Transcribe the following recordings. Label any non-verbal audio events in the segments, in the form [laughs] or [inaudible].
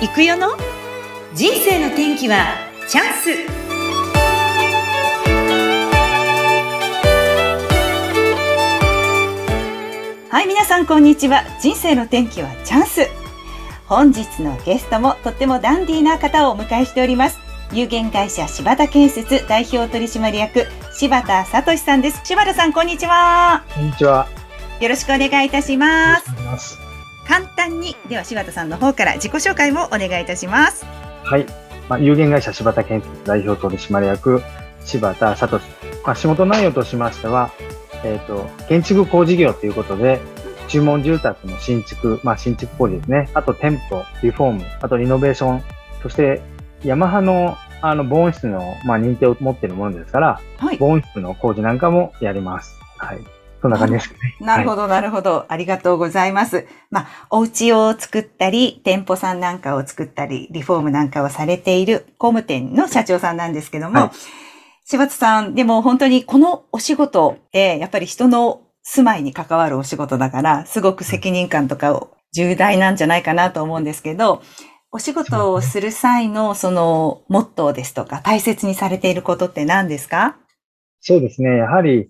行くよの？人生の天気はチャンス。はい皆さんこんにちは。人生の天気はチャンス。本日のゲストもとってもダンディーな方をお迎えしております。有限会社柴田建設代表取締役柴田聡さんです。柴田さんこんにちは。こんにちは。よろしくお願いいたします簡単にでは柴田さんの方から自己紹介もお願いいたしますはい、まあ、有限会社柴田建設代表取締役柴田聡まあ、仕事内容としましては、えっ、ー、と、建築工事業ということで、注文住宅の新築、まあ、新築工事ですね。あと店舗、リフォーム、あとリノベーション、そしてヤマハのあの防音室の、まあ、認定を持っているものですから、はい、防音室の工事なんかもやります。はい。そんな感じですね。なるほど、なるほど。ありがとうございます。まあ、お家を作ったり、店舗さんなんかを作ったり、リフォームなんかをされている工務店の社長さんなんですけども、はい、柴田さん、でも本当にこのお仕事って、やっぱり人の住まいに関わるお仕事だから、すごく責任感とかを重大なんじゃないかなと思うんですけど、お仕事をする際のそのモットーですとか、大切にされていることって何ですか？そうですね。やはり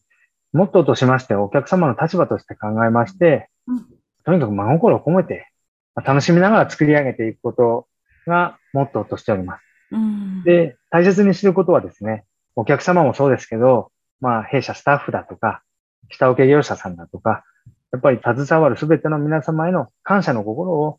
モットーとしまして、お客様の立場として考えまして、うん、とにかく真心を込めて、楽しみながら作り上げていくことがモットーとしております。うん、で、大切にすることはですね、お客様もそうですけど、まあ、弊社スタッフだとか、下請け業者さんだとか、やっぱり携わるすべての皆様への感謝の心を、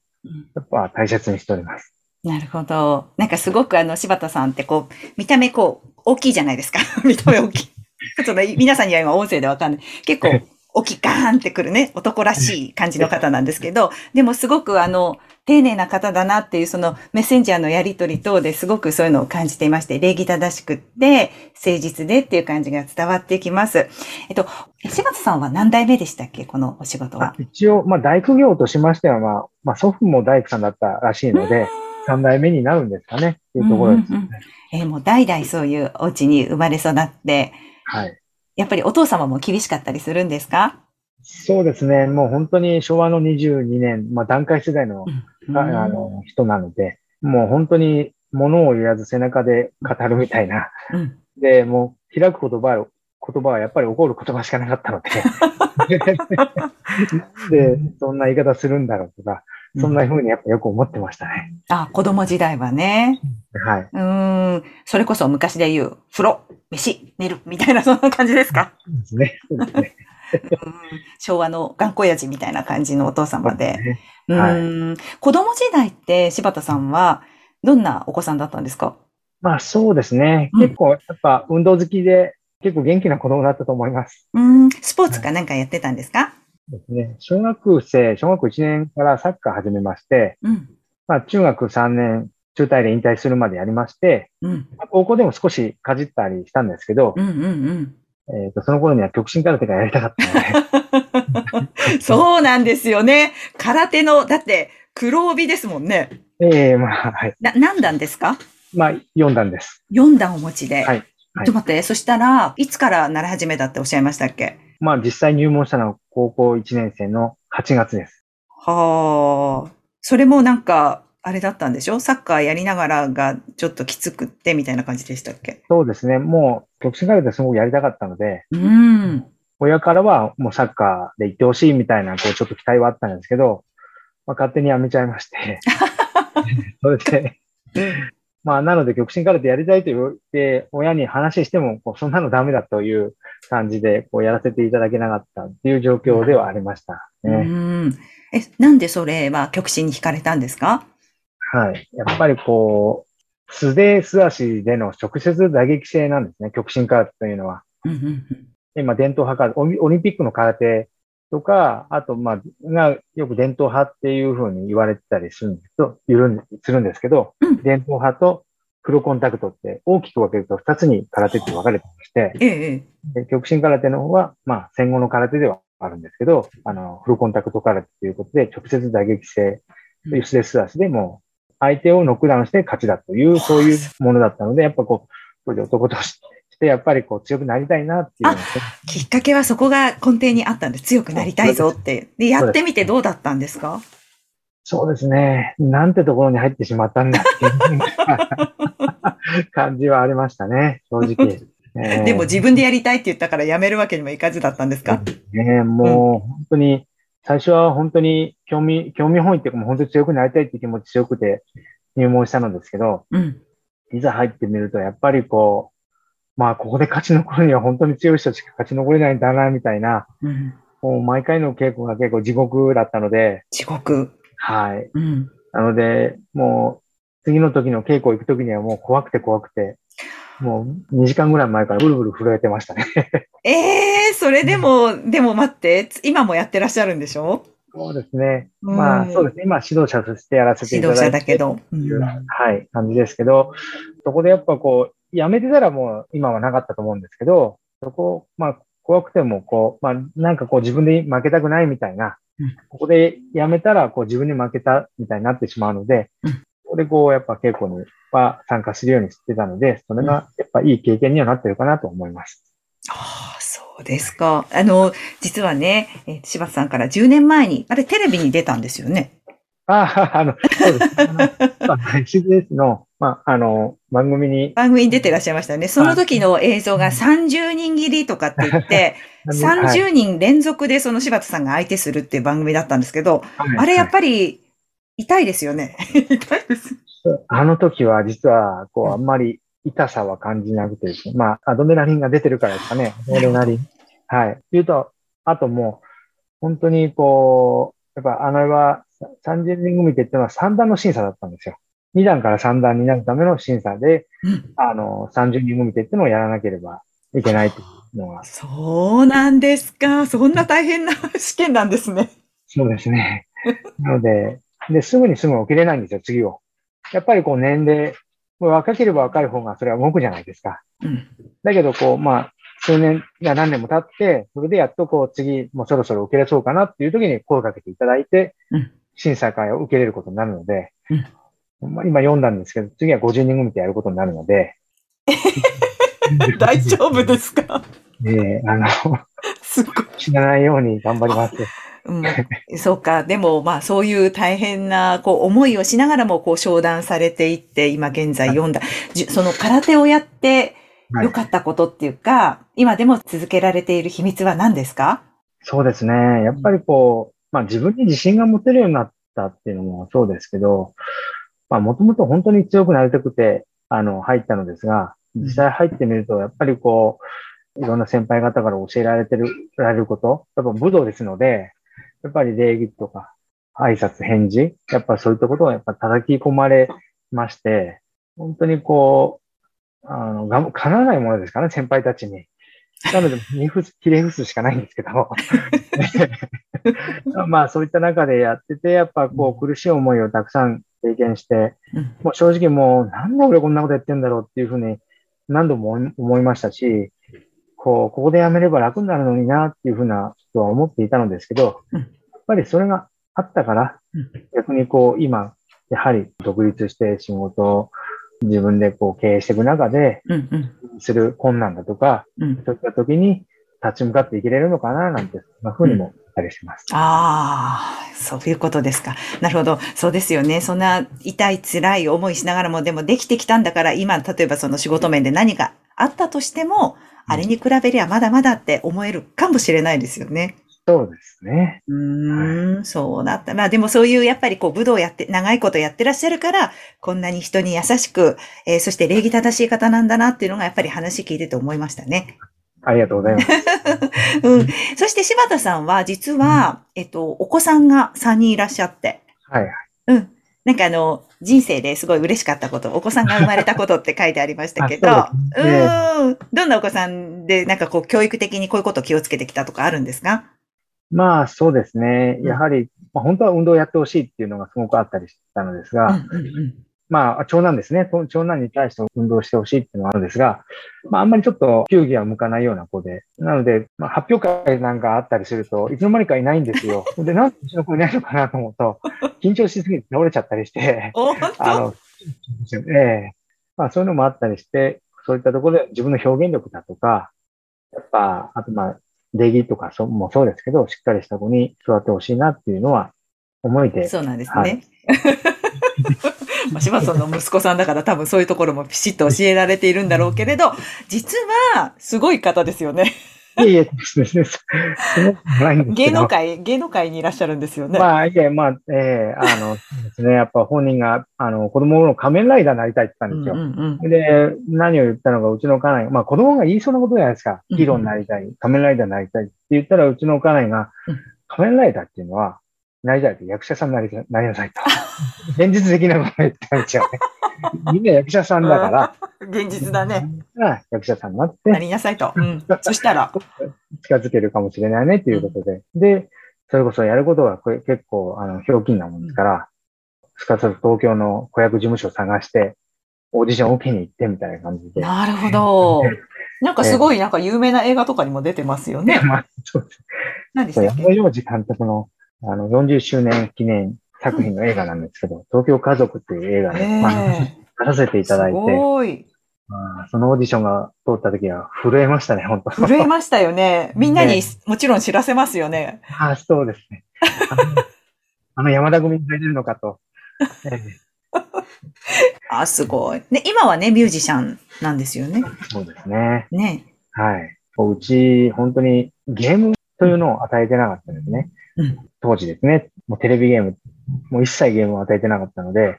やっぱ大切にしております。なるほど。なんかすごくあの、柴田さんってこう、見た目こう、大きいじゃないですか。[laughs] 見た目大きい。[laughs] ちょっと皆さんには今音声でわかんない。結構、大きガーンってくるね、男らしい感じの方なんですけど、でもすごくあの、丁寧な方だなっていうそのメッセンジャーのやりとり等ですごくそういうのを感じていまして、礼儀正しくって、誠実でっていう感じが伝わってきます。えっと、柴田さんは何代目でしたっけこのお仕事は？一応、まあ大工業としましては、まあ、まあ祖父も大工さんだったらしいので、三代目になるんですかねっていうところです、ね、うんうん、えー、もう代々そういうお家に生まれ育って、はい。やっぱりお父様も厳しかったりするんですか？そうですね。もう本当に昭和の22年、まあ段階世代の,、あの人なので、もう本当に物を言わず背中で語るみたいな。うん、で、もう開く言葉言葉はやっぱり怒る言葉しかなかったので。[laughs] で、そんな言い方するんだろうとか、そんな風にやっぱよく思ってましたね。うん、あ、子供時代はね。はい。うん。それこそ昔で言う、風呂、飯、寝る、みたいなそんな感じですか？そうですね。そうですね。昭和の頑固親父みたいな感じのお父様で。ねはい、子供時代って柴田さんはどんなお子さんだったんですか？まあそうですね。結構やっぱ運動好きで結構元気な子供だったと思います。うん。スポーツかなんかやってたんですか、ですね。小学生、小学1年からサッカー始めまして、うん、まあ中学3年、中退で引退するまでやりまして、うん、高校でも少しかじったりしたんですけど、うんうんうんえっ、ー、と、その頃には極真空手がやりたかったので。[laughs] そうなんですよね。空手の、だって黒帯ですもんね。ええー、まあ、はい。な、何段ですか？まあ、4段です。4段お持ちで。はい。はい、ちょっと待って、そしたら、いつから習い始めたっておっしゃいましたっけ？まあ、実際入門したのは高校1年生の8月です。はあ。それもなんか、あれだったんでしょ？サッカーやりながらがちょっときつくってみたいな感じでしたっけ？そうですね。もう、極真空手すごくやりたかったので、うん。親からはもうサッカーで行ってほしいみたいな、こう、ちょっと期待はあったんですけど、まあ、勝手にやめちゃいまして、[laughs] それで、まあ、なので、極真空手やりたいと言って、親に話しても、こうそんなのダメだという感じで、こう、やらせていただけなかったっていう状況ではありましたね。うん。え、なんでそれは極真に惹かれたんですか？はい。やっぱりこう、素手素足での直接打撃性なんですね、極真空手というのは。今、伝統派か、オリンピックの空手とか、あと、まあ、が、よく伝統派っていうふうに言われてたりするんですと、するんですけど、うん、伝統派とプロコンタクトって大きく分けると二つに空手って分かれてまして、ええ、極真空手の方は、まあ、戦後の空手ではあるんですけど、あの、フルコンタクト空手ということで、直接打撃性、うスレスラスでも、相手をノックダウンして勝ちだという、そういうものだったので、やっぱこう、これで男として、してやっぱりこう強くなりたいなっていう、きっかけはそこが根底にあったんで強くなりたいぞって。で、やってみてどうだったんですか？そうですね。なんてところに入ってしまったんだっていう [laughs] 感じはありましたね、正直。[laughs] えー、でも自分でやりたいって言ったからやめるわけにもいかずだったんですか？ねもう本当に、最初は本当に興味、興味本位っていうかもう本当に強くなりたいっていう気持ち強くて入門したのですけど、うん、いざ入ってみるとやっぱりこう、まあここで勝ち残るには本当に強い人しか勝ち残れないんだな、みたいな、うん、もう毎回の稽古が結構地獄だったので、地獄。はい。うん、なので、もう次の時の稽古行く時にはもう怖くて怖くて、もう2時間ぐらい前からブルブル震えてましたねえ [laughs] えー、それでも、でも待って、今もやってらっしゃるんでしょ？そうですね。まあ、そうですね。今、指導者としてやらせていただいて。指導者だけど。うん、はい、感じですけど、そこでやっぱこう、やめてたらもう今はなかったと思うんですけど、そこ、まあ、怖くても、こう、まあ、なんかこう自分で負けたくないみたいな、ここでやめたら、こう自分に負けたみたいになってしまうので、ここでこう、やっぱ稽古には参加するようにしてたので、それがやっぱいい経験にはなってるかなと思います。ああ、そうですか。あの、実はね、え柴田さんから10年前に、あれテレビに出たんですよね。ああ、あの、そうです。あの、SBS の、まあ、あの、番組に。番組に出てらっしゃいましたね。その時の映像が30人切りとかって言って、[laughs] 30人連続でその柴田さんが相手するっていう番組だったんですけど、はい、あれやっぱり痛いですよね。痛いです。あの時は実は、こう、あんまり痛さは感じなくてですね。まあ、アドメラリンが出てるからですかね。[laughs] アドメラリン。はい。言うと、あともう、本当にこう、やっぱあのは30人組手っていうのは3段の審査だったんですよ。2段から3段になるための審査で、うん、あの、30人組手っていうのをやらなければいけないっていうのが。そうなんですか。そんな大変な試験なんですね。そうですね。なので、で、すぐにすぐ起きれないんですよ、次を。やっぱりこう年齢、若ければ若い方がそれは動くじゃないですか。うん、だけど、こう、まあ、数年や何年も経って、それでやっとこう次、もうそろそろ受けれそうかなっていう時に声をかけていただいて、うん、審査会を受けれることになるので、うん、まあ、今読んだんですけど、次は50人組でやることになるので。[laughs] 大丈夫ですか？[laughs] ええー、あの、すごい。死なないように頑張ります。うん、[laughs] そうか。でも、まあ、そういう大変な、こう、思いをしながらも、こう、商談されていって、今現在読んだ、その空手をやって良かったことっていうか、はい、今でも続けられている秘密は何ですか？そうですね。やっぱりこう、まあ、自分に自信が持てるようになったっていうのもそうですけど、まあ、もともと本当に強くなりたくて、あの、入ったのですが、実際入ってみると、やっぱりこう、いろんな先輩方から教えられてる、られること、やっぱ武道ですので、やっぱり礼儀とか、挨拶、返事、やっぱそういったことをやっぱ叩き込まれまして、本当にこう、あの、が、かなわないものですかね、先輩たちに。なので、ひれひれ伏すしかないんですけど。[laughs] まあ、そういった中でやってて、やっぱこう、苦しい思いをたくさん経験して、もう正直もう、なんで俺こんなことやってんだろうっていうふうに何度も思いましたし、こう、ここでやめれば楽になるのになっていうふうなとは思っていたのですけど、やっぱりそれがあったから、逆にこう、今、やはり独立して仕事を自分でこう経営していく中で、する困難だとか、そういった時に立ち向かっていけれるのかな、なんて、そんなふうにもたりします。ああ、そういうことですか。なるほど。そうですよね。そんな痛い辛い思いしながらも、でもできてきたんだから、今、例えばその仕事面で何かあったとしても、あれに比べりゃまだまだって思えるかもしれないですよね。そうですね。うん、はい、そうだった。まあでもそういうやっぱりこう武道やって、長いことやってらっしゃるから、こんなに人に優しく、えー、そして礼儀正しい方なんだなっていうのがやっぱり話聞いてて思いましたね。ありがとうございます。[laughs] うん。そして柴田さんは実は、うん、えっと、お子さんが3人いらっしゃって。はいはい。うん。なんかあの、人生ですごい嬉しかったこと、お子さんが生まれたことって書いてありましたけど、うね、うん。どんなお子さんで、なんかこう、教育的にこういうことを気をつけてきたとかあるんですか？まあ、そうですね。やはり、まあ、本当は運動をやってほしいっていうのがすごくあったりしたのですが、うんうんうんまあ、長男ですね。長男に対して運動してほしいっていうのがあるんですが、まあ、あんまりちょっと球技は向かないような子で。なので、まあ、発表会なんかあったりすると、いつの間にかいないんですよ。[laughs] で、なんでうちの子いないのかなと思うと、緊張しすぎて倒れちゃったりして、[laughs] あの、ええまあ、そういうのもあったりして、そういったところで自分の表現力だとか、やっぱ、あとまあ、礼儀とかそもそうですけど、しっかりした子に座ってほしいなっていうのは思いで。そうなんですね。はい [laughs] まあ、柴田さんの息子さんだから多分そういうところもピシッと教えられているんだろうけれど、実はすごい方ですよね。いえいえ、芸能界、芸能界にいらっしゃるんですよね。まあ、いえ、まあ、ええー、あの、ですね、やっぱ本人が、あの、子供の仮面ライダーになりたいって言ったんですよ。うんうんうん、で、何を言ったのか、うちの家内、まあ子供が言いそうなことじゃないですか。ヒーローになりたい、仮面ライダーになりたいって言ったら、うちの家内が、仮面ライダーっていうのは、なりたいって役者さんになりなりなさいと。現実的なこと言ったんですよね。[laughs] みんな役者さんだから。現実だね。役者さんになって。なりなさいと。うん。そしたら。近づけるかもしれないねっていうことで。うん、で、それこそやることが結構、あの、ひょうきんなもんですから、すかさず東京の子役事務所を探して、オーディションを受けに行ってみたいな感じで。なるほど。[laughs] なんかすごいなんか有名な映画とかにも出てますよね。まあ、そうです。何でしたっけ？山洋次監督のあの40周年記念作品の映画なんですけど、東京家族っていう映画に、まあ、出させていただいて、すごい。まあ、そのオーディションが通った時は震えましたね、本当震えましたよ [laughs] ね。みんなにもちろん知らせますよね。ああ、そうですね。あの [laughs] あの山田組に入れるのかと。[laughs] あ、すごい。で、今はね、ミュージシャンなんですよね。そうですね。ね。はい。うち、本当にゲームというのを与えてなかったんですね。うん、当時ですね。もうテレビゲーム、もう一切ゲームを与えてなかったので、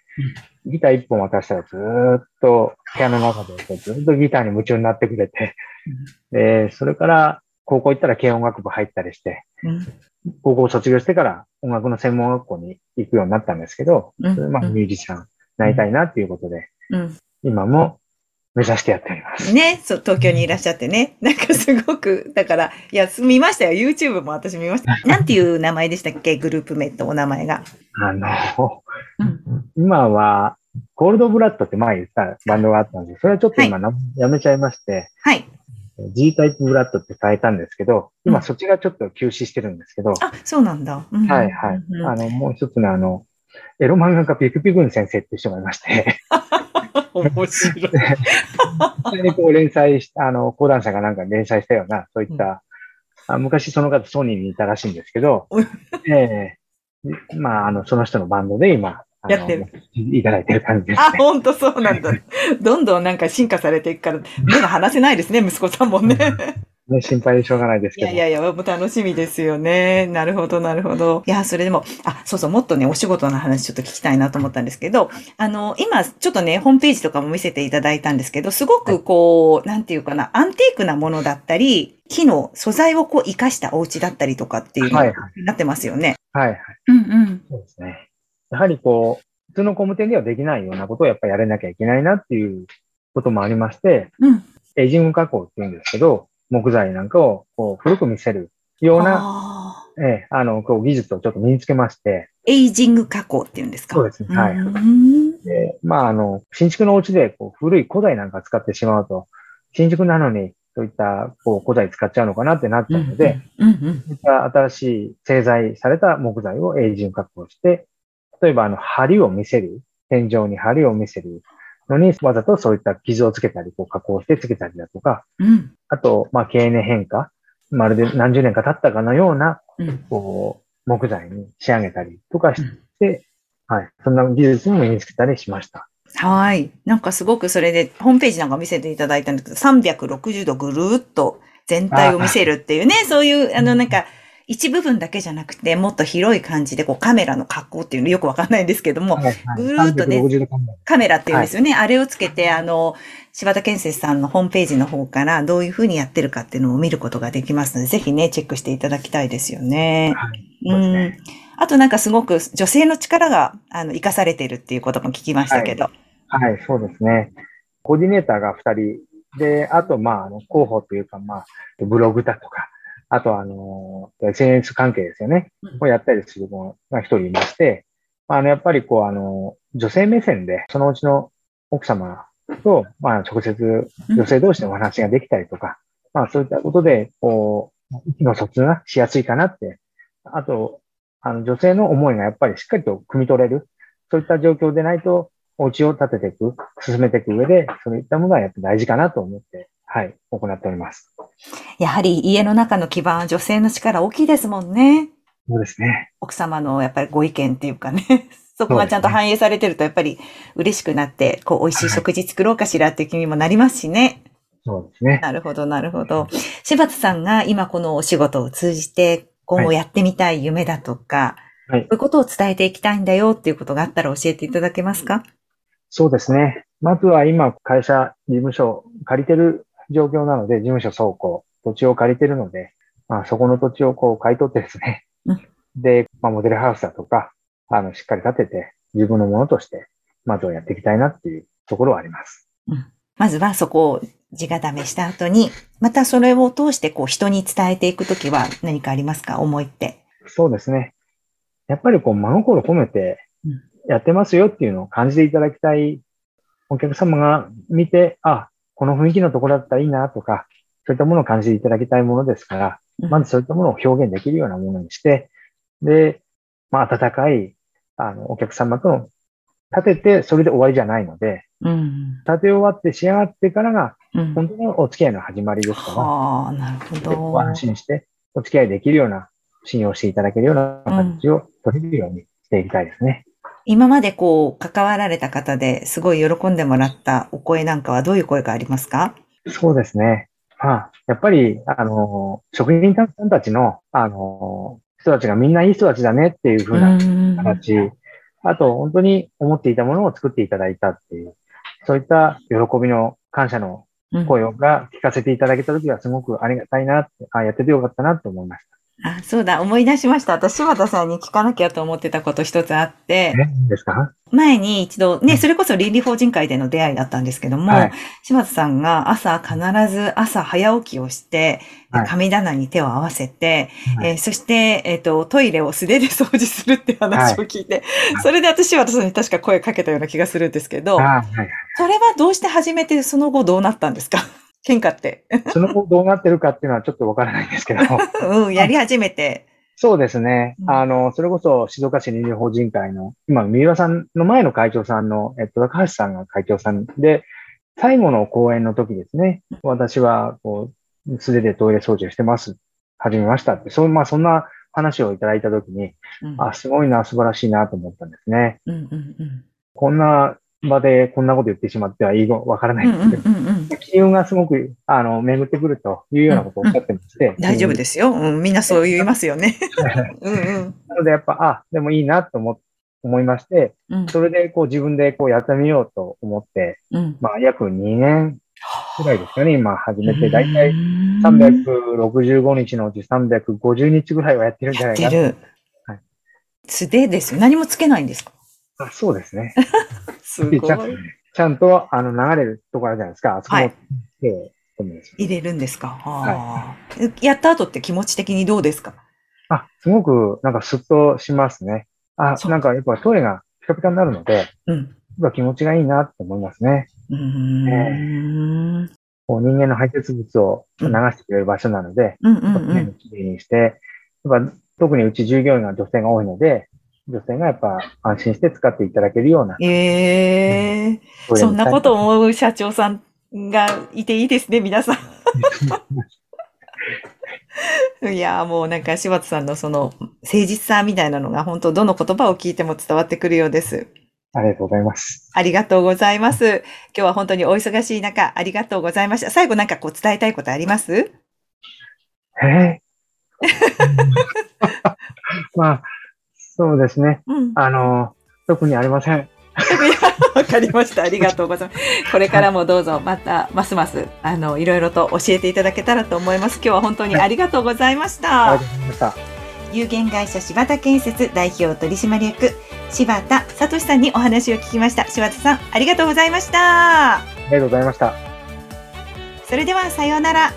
うん、ギター一本渡したらずっと部屋の中でずっとギターに夢中になってくれて、うん、で、それから高校行ったら軽音楽部入ったりして、高校卒業してから音楽の専門学校に行くようになったんですけど、まあミュージシャンになりたいなっていうことで、今も目指してやっております。ね、そう、東京にいらっしゃってね。[laughs] なんかすごく、だから、いや、見ましたよ。YouTube も私見ました。[laughs] なんていう名前でしたっけ？グループ名とお名前が。あの、うん、今は、コールドブラッドって前言ったバンドがあったんですそれはちょっと今、はい、やめちゃいまして、はい。G タイプブラッドって変えたんですけど、今そっちがちょっと休止してるんですけど。うん、あ、そうなんだ。うん、はいはい。あの、もう一つのあの、エロ漫画家ピクピクン先生って人がいまして [laughs] 面白い。実にこう連載し、あの、講談社がなんか連載したような、そういった、うん、あ昔その方ソニーにいたらしいんですけど、ええー、まあ、あの、その人のバンドで今、やってる。いただいてる感じです、ね。あ、本当そうなんだ。どんどんなんか進化されていくから、目が離せないですね、息子さんもね。ね、心配でしょうがないですけど。いやいやいや、もう楽しみですよね。なるほど、なるほど。いや、それでも、あ、そうそう、もっとね、お仕事の話ちょっと聞きたいなと思ったんですけど、あの、今、ちょっとね、ホームページとかも見せていただいたんですけど、すごくこう、はい、なんていうかな、アンティークなものだったり、木の素材をこう、活かしたお家だったりとかっていうのになってますよね。はい、はい、はい。うんうん。そうですね。やはりこう、普通の工務店ではできないようなことをやっぱりやれなきゃいけないなっていうこともありまして、うん。エイジング加工って言うんですけど、木材なんかをこう古く見せるような、ええ、あの、こう技術をちょっと身につけまして。エイジング加工っていうんですか？そうですね。はい。で、まあ、あの、新築のお家でこう古い古材なんか使ってしまうと、新築なのにそういったこう古材使っちゃうのかなってなっちゃうので、そういった新しい製材された木材をエイジング加工して、例えばあの、梁を見せる、天井に梁を見せるのに、わざとそういった傷をつけたり、こう加工してつけたりだとか、うん、あと、まあ、経年変化、まるで何十年か経ったかのような、こう、木材に仕上げたりとかして、うん、はい。そんな技術も身につけたりしました。はい。なんかすごくそれで、ホームページなんか見せていただいたんですけど、360度ぐるーっと全体を見せるっていうね、そういう、あの、なんか、一部分だけじゃなくて、もっと広い感じで、こうカメラの格好っていうのよくわかんないんですけども、はいはい、ぐるーっとね、カメラっていうんですよね。はい、あれをつけて、あの、柴田建設さんのホームページの方からどういうふうにやってるかっていうのを見ることができますので、ぜひね、チェックしていただきたいですよね。はい、うん。あとなんかすごく女性の力が、あの、活かされているっていうことも聞きましたけど。はい、はい、そうですね。コーディネーターが二人で、あと、まあ、あの、広報というか、まあ、ブログだとか、あとあの、SNS 関係ですよね。をやったりする子が一人いまして、あの、やっぱりこう、あの、女性目線で、そのうちの奥様と、まあ、直接女性同士のお話ができたりとか、まあ、そういったことで、こう、意の疎通がしやすいかなって。あと、あの、女性の思いがやっぱりしっかりと汲み取れる。そういった状況でないと、お家を建てていく、進めていく上で、そういったものはやっぱ大事かなと思ってはい、行っております。やはり家の中の基盤は女性の力大きいですもんね。そうですね。奥様のやっぱりご意見っていうかね、[laughs] そこがちゃんと反映されてるとやっぱり嬉しくなって、こう、美味しい食事作ろうかしらっていう気にもなりますしね。そうですね。なるほど、なるほど。柴田さんが今このお仕事を通じて、今後やってみたい夢だとか、はい、こういうことを伝えていきたいんだよっていうことがあったら教えていただけますか？そうですね。まずは今、会社、事務所、借りてる状況なので、事務所倉庫、土地を借りてるので、まあ、そこの土地をこう買い取ってですね、うん、で、まあ、モデルハウスだとか、あの、しっかり建てて、自分のものとして、まずはやっていきたいなっていうところはあります。うん、まずはそこを地固めした後に、またそれを通してこう人に伝えていくときは何かありますか？思いって。そうですね。やっぱりこう真心込めてやってますよっていうのを感じていただきたいお客様が見て、あ、この雰囲気のところだったらいいなとか、そういったものを感じていただきたいものですから、まずそういったものを表現できるようなものにして、で、まあ、温かい、あの、お客様との立てて、それで終わりじゃないので、うん、立て終わって仕上がってからが、本当のお付き合いの始まりですから、あなるほど。安心して、お付き合いできるような、信用していただけるような形を取れるようにしていきたいですね。今までこう、関わられた方ですごい喜んでもらったお声なんかはどういう声がありますか？そうですね。まあ、やっぱり、あの、職人さんたちの、あの、人たちがみんないい人たちだねっていうふうな形、あと、本当に思っていたものを作っていただいたっていう、そういった喜びの感謝の声が聞かせていただけたときはすごくありがたいなって、あやっててよかったなって思いました。あ、そうだ、思い出しました。私、柴田さんに聞かなきゃと思ってたこと一つあって。え、ですか？前に一度、ね、それこそ倫理法人会での出会いだったんですけども、はい、柴田さんが朝必ず朝早起きをして、神棚に手を合わせて、はい、えー、そして、えっ、ー、と、トイレを素手で掃除するって話を聞いて、はい、それで私はさんに確か声かけたような気がするんですけど、それはどうして始めて、その後どうなったんですか？喧嘩って。[laughs] その後どうなってるかっていうのはちょっとわからないんですけど。[laughs] うん、やり始めて。そうですね。あの、それこそ静岡市倫理法人会の、今、三浦さんの前の会長さんの、えっと、高橋さんが会長さんで、最後の講演の時ですね、私は、こう、素手でトイレ掃除をしてます。始めましたって、そう、まあ、そんな話をいただいた時に、うん、あ、すごいな、素晴らしいなと思ったんですね。うんうんうん、こんな場でこんなこと言ってしまってはいいのわからないんですけど、機運がすごく、あの、巡ってくるというようなことをおっしゃってまして。うんうん、大丈夫ですよ。うん、みんなそう言いますよね。[laughs] うんうん、なのでやっぱ、あ、でもいいなと思思いまして、うん、それでこう自分でこうやってみようと思って、うん、まあ約2年くらいですかね、今始めて、だいたい365日のうち350日ぐらいはやってるんじゃないかな。やってる。はい。素手ですよ。何もつけないんですか？あそうですね。[laughs] すごい。ちゃんと、あの、流れるところじゃないですか。あそこも手を入れるんですか？はい。やった後って気持ち的にどうですか？あ、すごく、なんかスッとしますね。あ、なんかやっぱトイレがピカピカになるので、うん。気持ちがいいなって思いますね。うん。えー、こう人間の排泄物を流してくれる場所なので、きれいにして、やっぱ特にうち従業員が女性が多いので、女性がやっぱ安心して使っていただけるような。ええー、そんなこと思う社長さんがいていいですね、皆さん。[laughs] いやもうなんか柴田さんのその誠実さみたいなのが本当どの言葉を聞いても伝わってくるようです。ありがとうございます。ありがとうございます。今日は本当にお忙しい中、ありがとうございました。最後なんかこう伝えたいことあります？えー、[laughs] まあ、そうですね。うん、あの、特にありません。[laughs] わかりました。ありがとうございます。これからもどうぞまたますますあのいろいろと教えていただけたらと思います。今日は本当にありがとうございました。ありがとうございました。有限会社柴田建設代表取締役柴田聡さんにお話を聞きました。柴田さんありがとうございました。ありがとうございました。それではさようなら。